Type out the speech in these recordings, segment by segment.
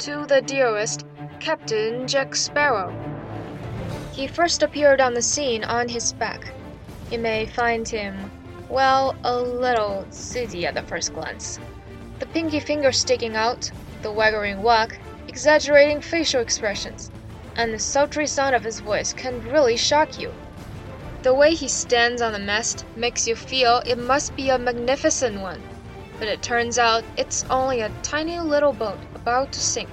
to the dearest, Captain Jack Sparrow. He first appeared on the scene on his back. You may find him, well, a little seedy at the first glance. The pinky finger sticking out, the waggling walk, exaggerating facial expressions, and the sultry sound of his voice can really shock you. The way he stands on the mast makes you feel it must be a magnificent one, but it turns out it's only a tiny little boat about to sink.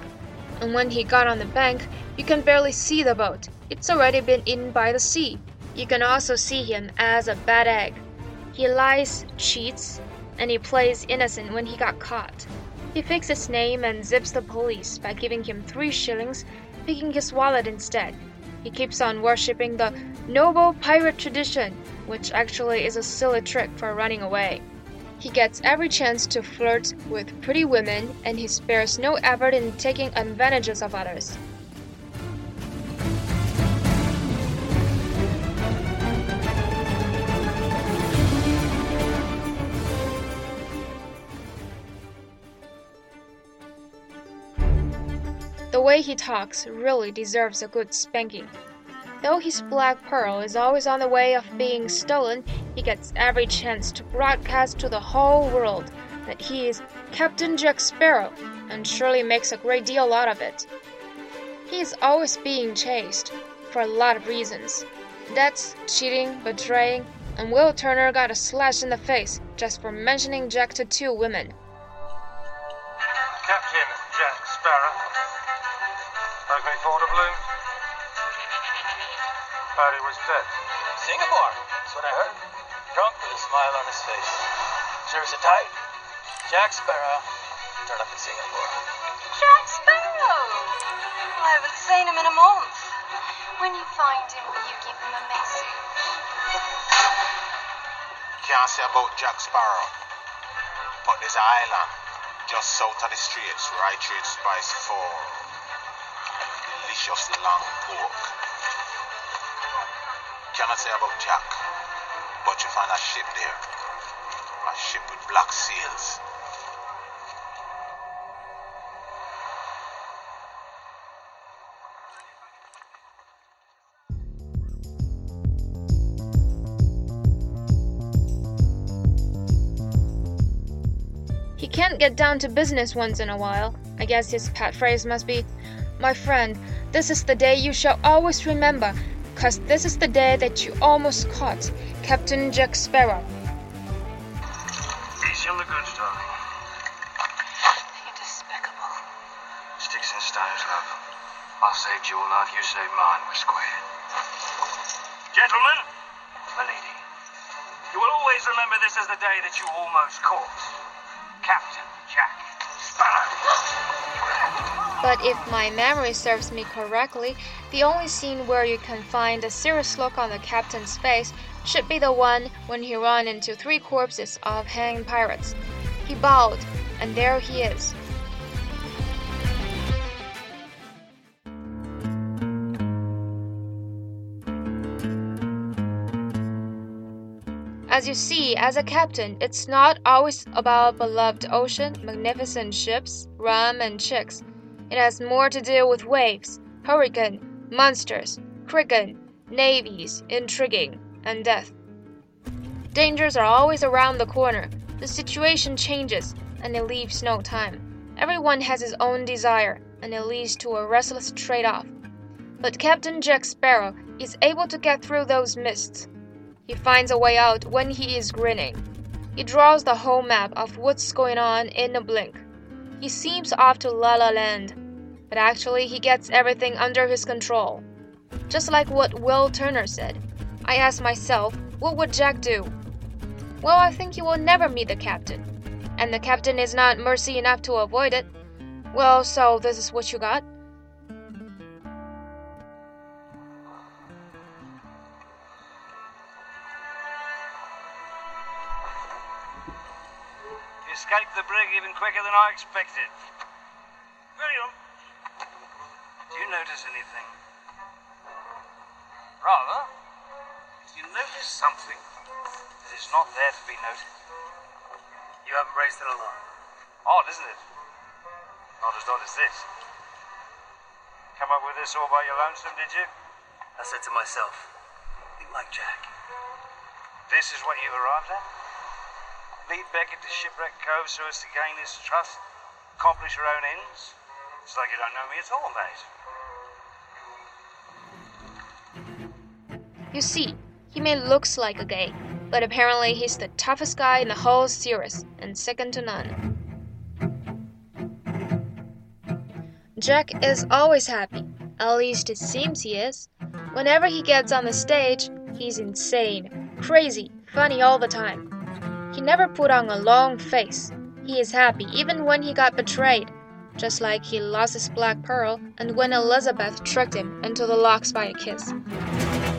And when he got on the bank, you can barely see the boat. It's already been eaten by the sea. You can also see him as a bad egg. He lies, cheats, and he plays innocent when he got caught. He fakes his name and zips the police by giving him three shillings, picking his wallet instead. He keeps on worshipping the noble pirate tradition, which actually is a silly trick for running away. He gets every chance to flirt with pretty women, and he spares no effort in taking advantages of others. The way he talks really deserves a good spanking. Though his black pearl is always on the way of being stolen, he gets every chance to broadcast to the whole world that he is Captain Jack Sparrow and surely makes a great deal out of it. He is always being chased for a lot of reasons. Debts, cheating, betraying, and Will Turner got a slash in the face just for mentioning Jack to two women. Captain Jack Sparrow. Like me for the balloon? Thought he was dead. Singapore. That's what I heard. Drunk with a smile on his face. Sure as a tie. Jack Sparrow. Turn up in Singapore. Jack Sparrow! I haven't seen him in a month. When you find him, will you give him a message? Can't say about Jack Sparrow. But there's an island just south of the straits where I trade spice for delicious long pork. Cannot say about Jack, but you find a ship there. A ship with black sails. He can't get down to business once in a while. I guess his pet phrase must be, My friend, this is the day you shall always remember, 'cause this is the day that you almost caught Captain Jack Sparrow. Easy on the goods, darling. You're despicable. Sticks and stones, love. I saved your life, you saved mine. We're square. Gentlemen, my lady, you will always remember this as the day that you almost caught Captain But if my memory serves me correctly, the only scene where you can find a serious look on the captain's face should be the one when he ran into three corpses of hanged pirates. He bowed, and there he is. As you see, as a captain, it's not always about beloved ocean, magnificent ships, rum, and chicks. It has more to do with waves, hurricane, monsters, kraken, navies, intriguing, and death. Dangers are always around the corner. The situation changes, and it leaves no time. Everyone has his own desire, and it leads to a restless trade off. But Captain Jack Sparrow is able to get through those mists. He finds a way out when he is grinning. He draws the whole map of what's going on in a blink. He seems off to La La Land, but actually he gets everything under his control. Just like what Will Turner said. I asked myself, what would Jack do? Well, I think he will never meet the captain. And the captain is not mercy enough to avoid it. Well, so this is what you got? Escaped the brig even quicker than I expected. Very on. Do you notice anything? Rather, do you notice something that is not there to be noted? You haven't raised an alarm. Odd, isn't it? Not as odd as this. Come up with this all by your lonesome, did you? I said to myself, be like Jack. This is what you've arrived at? Lead Beckett to Shipwreck Cove so as to gain his trust? Accomplish your own ends? It's like you don't know me at all, mate. You see, he may looks like a gay, but apparently he's the toughest guy in the whole series and second to none. Jack is always happy, at least it seems he is. Whenever he gets on the stage, he's insane, crazy, funny all the time. He never put on a long face. He is happy even when he got betrayed, just like he lost his black pearl and when Elizabeth tricked him into the locks by a kiss.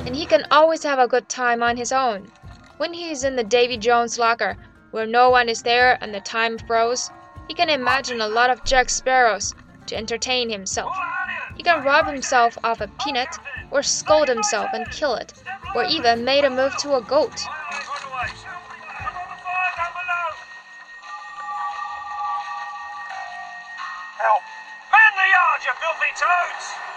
And he can always have a good time on his own. When he is in the Davy Jones locker, where no one is there and the time froze, he can imagine a lot of Jack Sparrows to entertain himself. He can rob himself of a peanut, or scold himself and kill it, or even made a move to a goat. You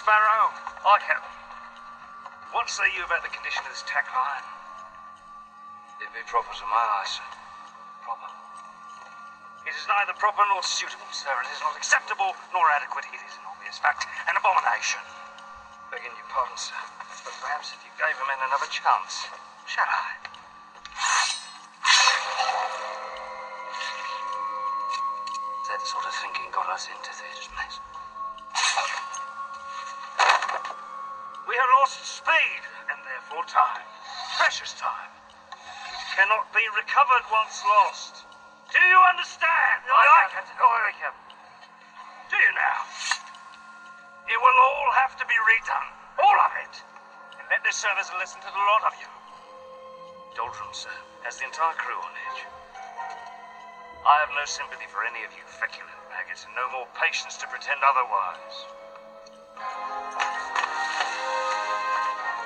Sparrow, I can. What say you about the condition of this tack line? It be proper to my eye, sir. Proper. It is neither proper nor suitable, sir. It is not acceptable nor adequate. It is an obvious fact, an abomination. Begging your pardon, sir. But perhaps if you gave a man another chance, shall I? That sort of thinking got us into this mess. We have lost speed and therefore time. Precious time. Cannot be recovered once lost. Do you understand? Aye, aye, Captain. Aye, Captain. Do you now? It will all have to be redone. All of it. And let this serve as a lesson to the lot of you. Doldrum, sir, has the entire crew on edge. I have no sympathy for any of you feculent maggots and no more patience to pretend otherwise.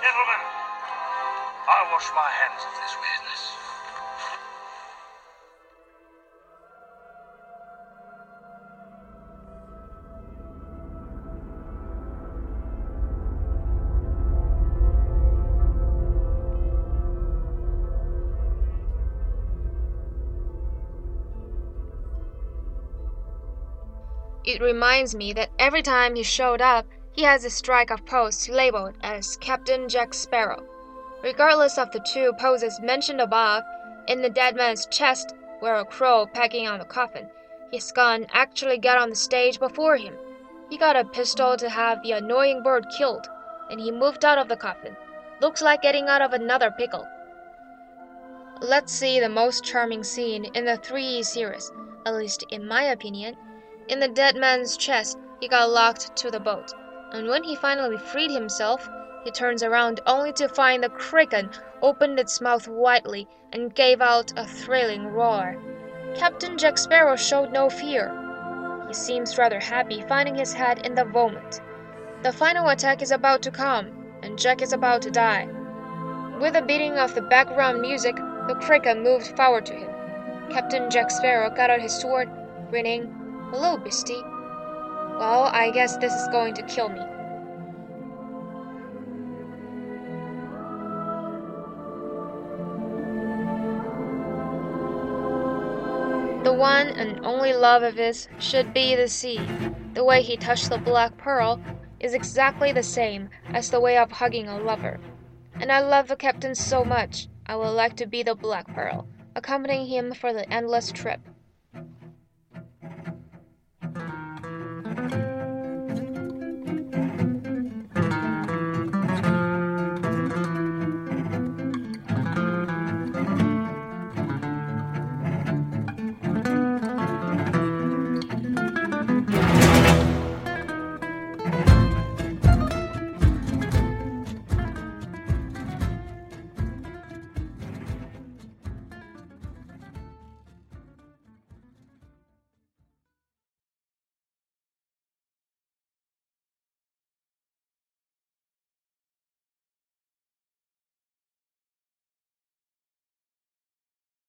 Gentlemen, I wash my hands of this weirdness. It reminds me that every time he showed up, he has a strike of pose labeled as Captain Jack Sparrow. Regardless of the two poses mentioned above, in the dead man's chest were a crow pecking on the coffin. His gun actually got on the stage before him. He got a pistol to have the annoying bird killed, and he moved out of the coffin. Looks like getting out of another pickle. Let's see the most charming scene in the 3E series, at least in my opinion. In the dead man's chest, he got locked to the boat, and when he finally freed himself, he turns around only to find the kraken opened its mouth widely and gave out a thrilling roar. Captain Jack Sparrow showed no fear. He seems rather happy finding his head in the vomit. The final attack is about to come, and Jack is about to die. With the beating of the background music, the kraken moved forward to him. Captain Jack Sparrow got out his sword, grinning. Hello, Beastie. Well, I guess this is going to kill me. The one and only love of his should be the sea. The way he touched the black pearl is exactly the same as the way of hugging a lover. And I love the captain so much, I would like to be the black pearl, accompanying him for the endless trip.